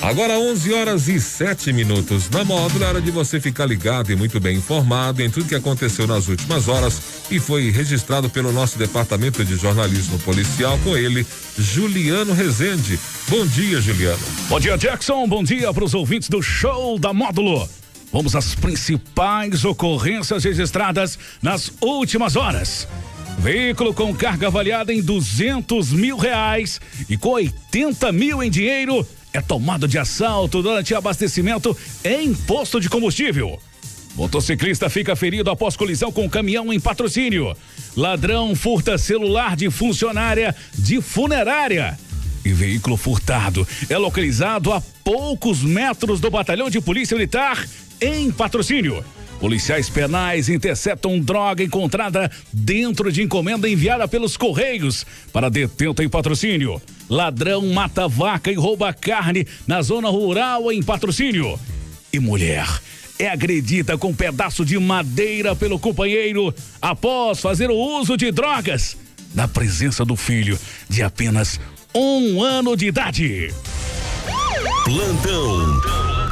Agora 11 horas e 7 minutos. Na módulo era de você ficar ligado e muito bem informado em tudo que aconteceu nas últimas horas e foi registrado pelo nosso departamento de jornalismo policial com ele, Juliano Rezende. Bom dia, Juliano. Bom dia, Jackson. Bom dia para os ouvintes do show da módulo. Vamos às principais ocorrências registradas nas últimas horas. Veículo com carga avaliada em 200 mil reais e com 80 mil em dinheiro é tomado de assalto durante abastecimento em posto de combustível. Motociclista fica ferido após colisão com caminhão em patrocínio. Ladrão furta celular de funcionária de funerária. E veículo furtado é localizado a poucos metros do batalhão de polícia militar em patrocínio. Policiais penais interceptam droga encontrada dentro de encomenda enviada pelos Correios para detento em patrocínio. Ladrão mata vaca e rouba carne na zona rural em patrocínio. E mulher é agredida com um pedaço de madeira pelo companheiro após fazer o uso de drogas na presença do filho de apenas um ano de idade. Plantão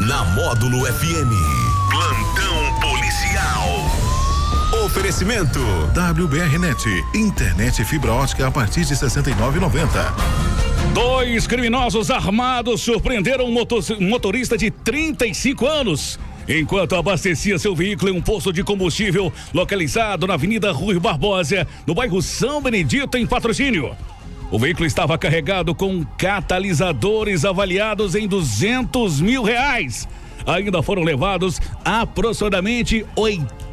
na Módulo FM. Oferecimento WBRnet, internet fibra ótica a partir de 69,90. Dois criminosos armados surpreenderam um motorista de 35 anos enquanto abastecia seu veículo em um posto de combustível localizado na Avenida Rui Barbosa, no bairro São Benedito, em patrocínio. O veículo estava carregado com catalisadores avaliados em 200 mil reais ainda foram levados aproximadamente 80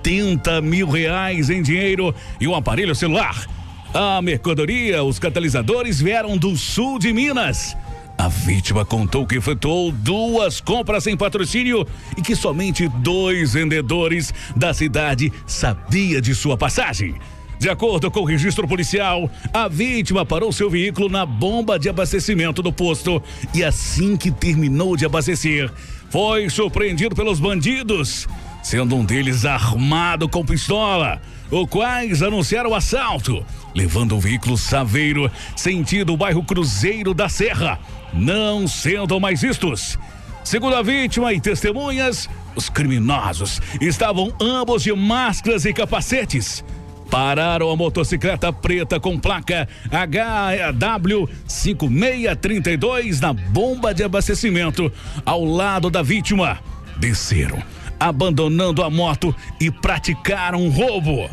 mil reais em dinheiro e um aparelho celular. A mercadoria, os catalisadores vieram do sul de Minas. A vítima contou que efetuou duas compras em patrocínio e que somente dois vendedores da cidade sabia de sua passagem. De acordo com o registro policial, a vítima parou seu veículo na bomba de abastecimento do posto e assim que terminou de abastecer, foi surpreendido pelos bandidos, sendo um deles armado com pistola, os quais anunciaram o assalto, levando o veículo Saveiro sentido o bairro Cruzeiro da Serra, não sendo mais vistos. Segundo a vítima e testemunhas, os criminosos estavam ambos de máscaras e capacetes pararam a motocicleta preta com placa HW5632 na bomba de abastecimento ao lado da vítima. Desceram, abandonando a moto e praticaram um roubo.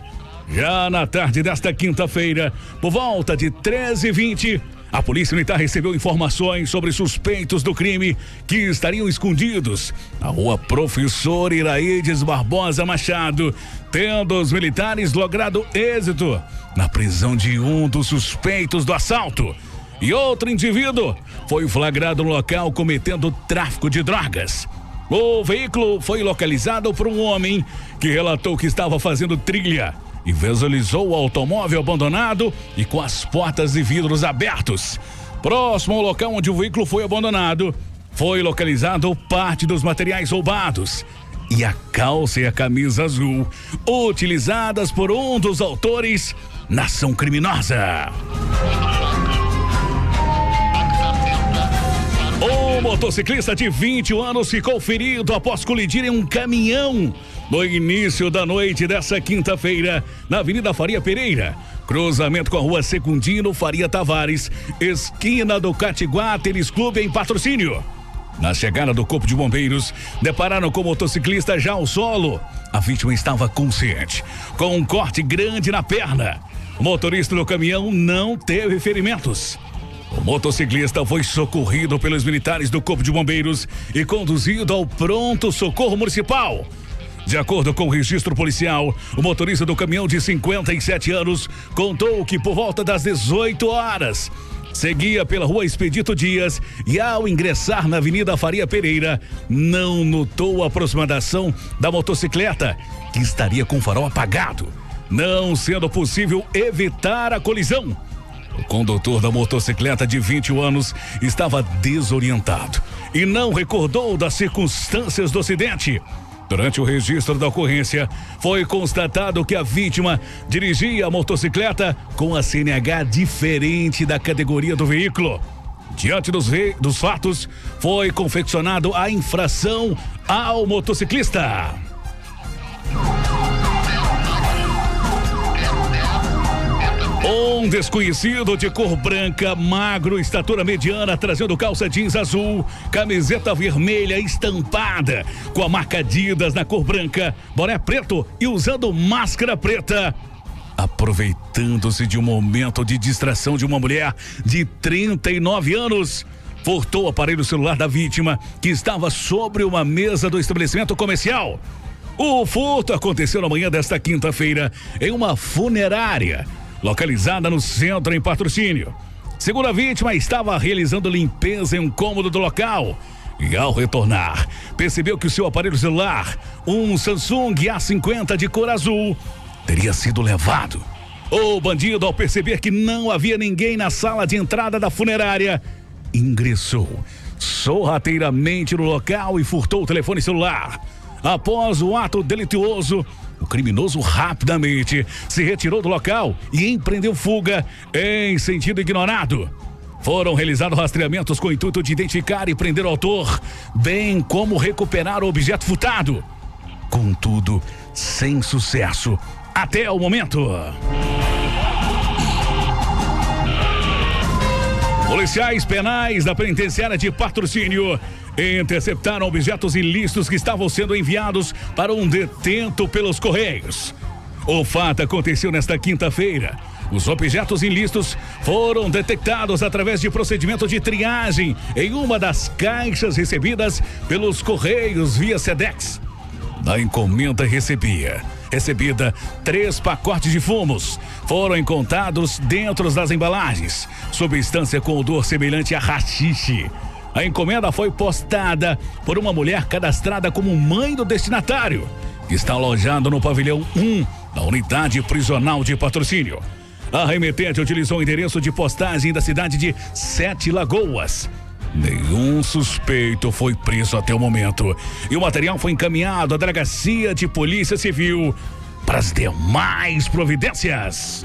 Já na tarde desta quinta-feira, por volta de 13h20, a Polícia Militar recebeu informações sobre suspeitos do crime que estariam escondidos na rua Professor Iraídes Barbosa Machado, tendo os militares logrado êxito na prisão de um dos suspeitos do assalto. E outro indivíduo foi flagrado no local cometendo tráfico de drogas. O veículo foi localizado por um homem que relatou que estava fazendo trilha e visualizou o automóvel abandonado e com as portas e vidros abertos. Próximo ao local onde o veículo foi abandonado, foi localizado parte dos materiais roubados e a calça e a camisa azul utilizadas por um dos autores na ação criminosa. Motociclista de 21 anos ficou ferido após colidir em um caminhão no início da noite dessa quinta-feira, na Avenida Faria Pereira. Cruzamento com a rua Secundino Faria Tavares, esquina do Catiguá Tênis Clube em patrocínio. Na chegada do Corpo de Bombeiros, depararam com o motociclista já ao solo. A vítima estava consciente, com um corte grande na perna. O motorista do caminhão não teve ferimentos. O motociclista foi socorrido pelos militares do Corpo de Bombeiros e conduzido ao pronto socorro municipal. De acordo com o registro policial, o motorista do caminhão de 57 anos contou que por volta das 18 horas seguia pela rua Expedito Dias e ao ingressar na Avenida Faria Pereira, não notou a aproximação da motocicleta, que estaria com o farol apagado, não sendo possível evitar a colisão. O condutor da motocicleta de 21 anos estava desorientado e não recordou das circunstâncias do acidente. Durante o registro da ocorrência, foi constatado que a vítima dirigia a motocicleta com a CNH diferente da categoria do veículo. Diante dos, dos fatos, foi confeccionado a infração ao motociclista. Um desconhecido de cor branca, magro, estatura mediana, trazendo calça jeans azul, camiseta vermelha estampada, com a marca Adidas na cor branca, boné preto e usando máscara preta. Aproveitando-se de um momento de distração de uma mulher de 39 anos, furtou o aparelho celular da vítima, que estava sobre uma mesa do estabelecimento comercial. O furto aconteceu na manhã desta quinta-feira em uma funerária localizada no centro em patrocínio. Segundo a vítima, estava realizando limpeza em um cômodo do local. E ao retornar, percebeu que o seu aparelho celular, um Samsung A50 de cor azul, teria sido levado. O bandido, ao perceber que não havia ninguém na sala de entrada da funerária, ingressou sorrateiramente no local e furtou o telefone celular. Após o ato delituoso, o criminoso rapidamente se retirou do local e empreendeu fuga em sentido ignorado. Foram realizados rastreamentos com o intuito de identificar e prender o autor, bem como recuperar o objeto furtado. Contudo, sem sucesso até o momento. Policiais penais da penitenciária de patrocínio interceptaram objetos ilícitos que estavam sendo enviados para um detento pelos Correios. O fato aconteceu nesta quinta-feira. Os objetos ilícitos foram detectados através de procedimento de triagem em uma das caixas recebidas pelos Correios via SEDEX. Da encomenda recebia, recebida três pacotes de fumos. Foram encontrados dentro das embalagens, substância com odor semelhante a rachixe a encomenda foi postada por uma mulher cadastrada como mãe do destinatário, que está alojado no pavilhão 1 da unidade prisional de patrocínio. A remetente utilizou o endereço de postagem da cidade de Sete Lagoas. Nenhum suspeito foi preso até o momento e o material foi encaminhado à delegacia de polícia civil para as demais providências.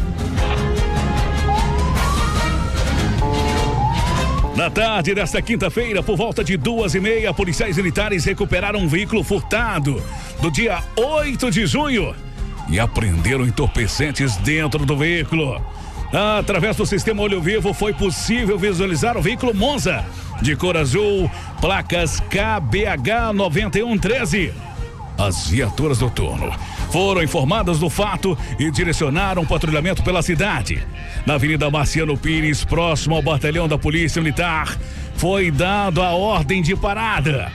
Na tarde desta quinta-feira, por volta de duas e meia, policiais militares recuperaram um veículo furtado do dia 8 de junho e apreenderam entorpecentes dentro do veículo. Através do sistema Olho Vivo foi possível visualizar o veículo Monza de cor azul, placas KBH 9113. As viaturas do turno foram informadas do fato e direcionaram o patrulhamento pela cidade. Na Avenida Marciano Pires, próximo ao batalhão da Polícia Militar, foi dado a ordem de parada.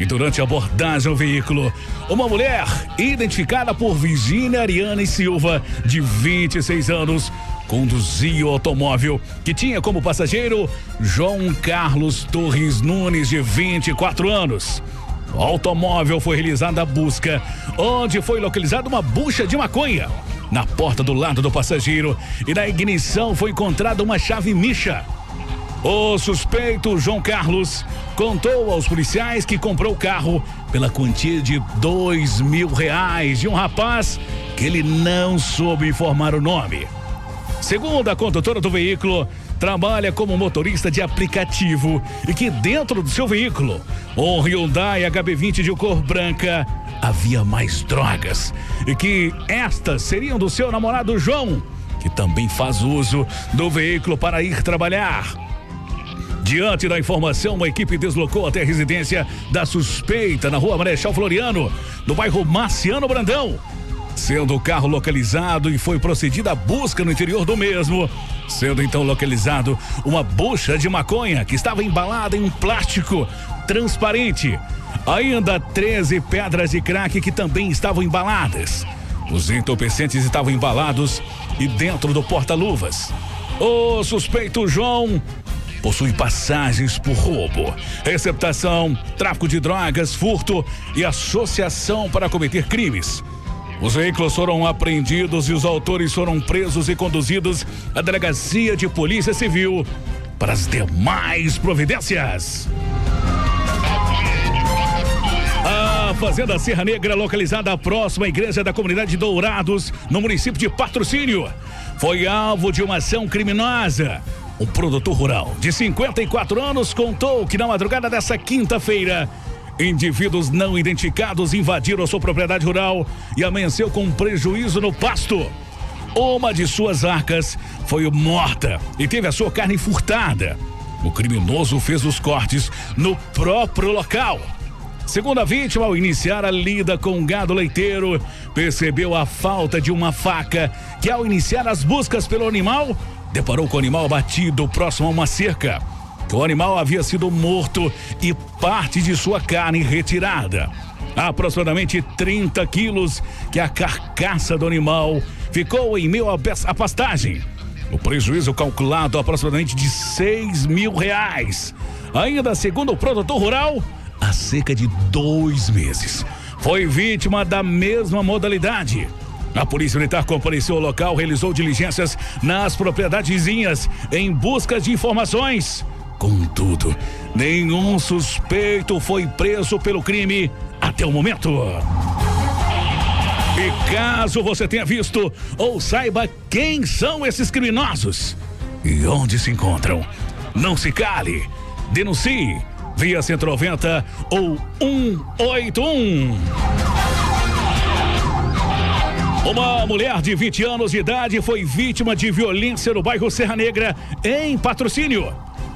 E durante a abordagem ao veículo, uma mulher, identificada por Virginia Ariane Silva, de 26 anos, conduzia o automóvel que tinha como passageiro João Carlos Torres Nunes, de 24 anos. O automóvel foi realizada a busca, onde foi localizada uma bucha de maconha. Na porta do lado do passageiro e na ignição foi encontrada uma chave micha. O suspeito João Carlos contou aos policiais que comprou o carro pela quantia de dois mil reais de um rapaz que ele não soube informar o nome. Segundo a condutora do veículo, trabalha como motorista de aplicativo e que dentro do seu veículo, um Hyundai HB20 de cor branca, havia mais drogas e que estas seriam do seu namorado João, que também faz uso do veículo para ir trabalhar. Diante da informação, uma equipe deslocou até a residência da suspeita na rua Marechal Floriano, no bairro Marciano Brandão sendo o carro localizado e foi procedida a busca no interior do mesmo, sendo então localizado uma bucha de maconha que estava embalada em um plástico transparente. Ainda 13 pedras de crack que também estavam embaladas. Os entorpecentes estavam embalados e dentro do porta-luvas. O suspeito João possui passagens por roubo, receptação, tráfico de drogas, furto e associação para cometer crimes. Os veículos foram apreendidos e os autores foram presos e conduzidos à delegacia de polícia civil para as demais providências. A Fazenda Serra Negra, localizada próxima à igreja da comunidade Dourados, no município de Patrocínio, foi alvo de uma ação criminosa. Um produtor rural de 54 anos contou que na madrugada dessa quinta-feira, indivíduos não identificados invadiram a sua propriedade rural e amanheceu com prejuízo no pasto. Uma de suas arcas foi morta e teve a sua carne furtada. O criminoso fez os cortes no próprio local. Segundo a vítima, ao iniciar a lida com o gado leiteiro, percebeu a falta de uma faca que, ao iniciar as buscas pelo animal, deparou com o animal abatido próximo a uma cerca. O animal havia sido morto e parte de sua carne retirada. Aproximadamente 30 quilos que a carcaça do animal ficou em meio à pastagem. O prejuízo calculado aproximadamente de 6 mil reais. Ainda segundo o produtor rural, há cerca de dois meses. Foi vítima da mesma modalidade. A Polícia Militar compareceu ao local, realizou diligências nas propriedades vizinhas em busca de informações. Contudo, nenhum suspeito foi preso pelo crime até o momento. E caso você tenha visto ou saiba quem são esses criminosos e onde se encontram, não se cale, denuncie via 190 ou 181. Uma mulher de 20 anos de idade foi vítima de violência no bairro Serra Negra, em patrocínio.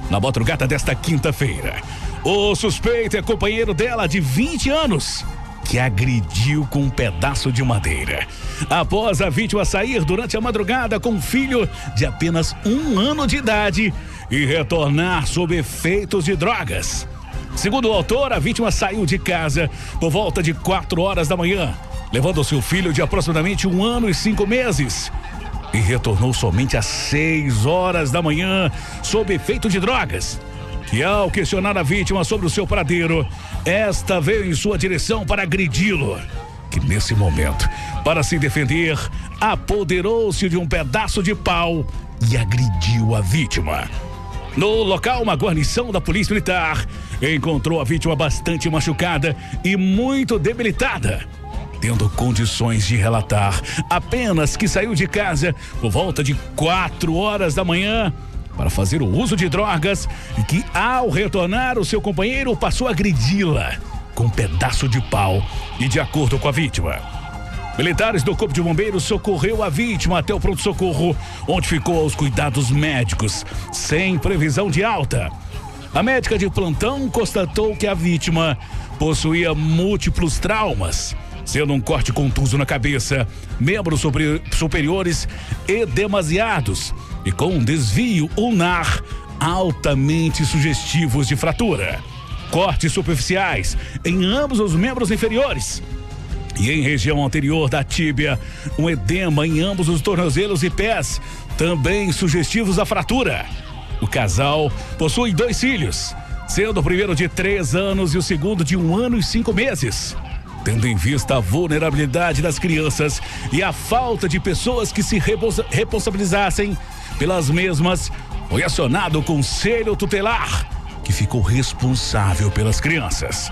Na madrugada desta quinta-feira, o suspeito é companheiro dela de 20 anos, que agrediu com um pedaço de madeira. Após a vítima sair durante a madrugada com um filho de apenas um ano de idade e retornar sob efeitos de drogas. Segundo o autor, a vítima saiu de casa por volta de 4 horas da manhã, levando seu filho de aproximadamente um ano e cinco meses. E retornou somente às 6 horas da manhã, sob efeito de drogas. E ao questionar a vítima sobre o seu paradeiro, esta veio em sua direção para agredi-lo. Que nesse momento, para se defender, apoderou-se de um pedaço de pau e agrediu a vítima. No local, uma guarnição da Polícia Militar encontrou a vítima bastante machucada e muito debilitada. Tendo condições de relatar apenas que saiu de casa por volta de 4 horas da manhã para fazer o uso de drogas e que, ao retornar, o seu companheiro passou a agredi-la com um pedaço de pau e de acordo com a vítima. Militares do Corpo de Bombeiros socorreu a vítima até o pronto-socorro, onde ficou aos cuidados médicos, sem previsão de alta. A médica de plantão constatou que a vítima possuía múltiplos traumas, sendo um corte contuso na cabeça, membros superiores edemasiados e com um desvio ulnar altamente sugestivos de fratura. Cortes superficiais em ambos os membros inferiores e em região anterior da tíbia, um edema em ambos os tornozelos e pés, também sugestivos à fratura. O casal possui dois filhos, sendo o primeiro de três anos e o segundo de um ano e cinco meses. Tendo em vista a vulnerabilidade das crianças e a falta de pessoas que se responsabilizassem pelas mesmas, foi acionado o Conselho Tutelar, que ficou responsável pelas crianças.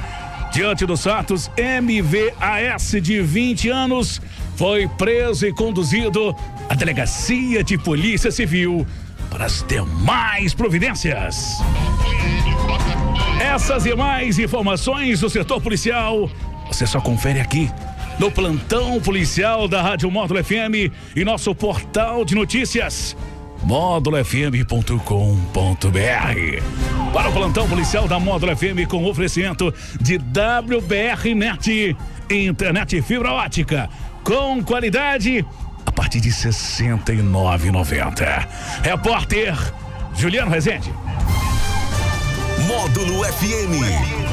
Diante dos fatos, MVAS de 20 anos foi preso e conduzido à Delegacia de Polícia Civil para as demais providências. Essas e mais informações do setor policial você só confere aqui no plantão policial da Rádio Módulo FM e nosso portal de notícias módulofm.com.br. Para o plantão policial da Módulo FM com oferecimento de WBR Net, internet fibra ótica com qualidade a partir de R$ 69,90. Repórter Juliano Rezende. Módulo FM.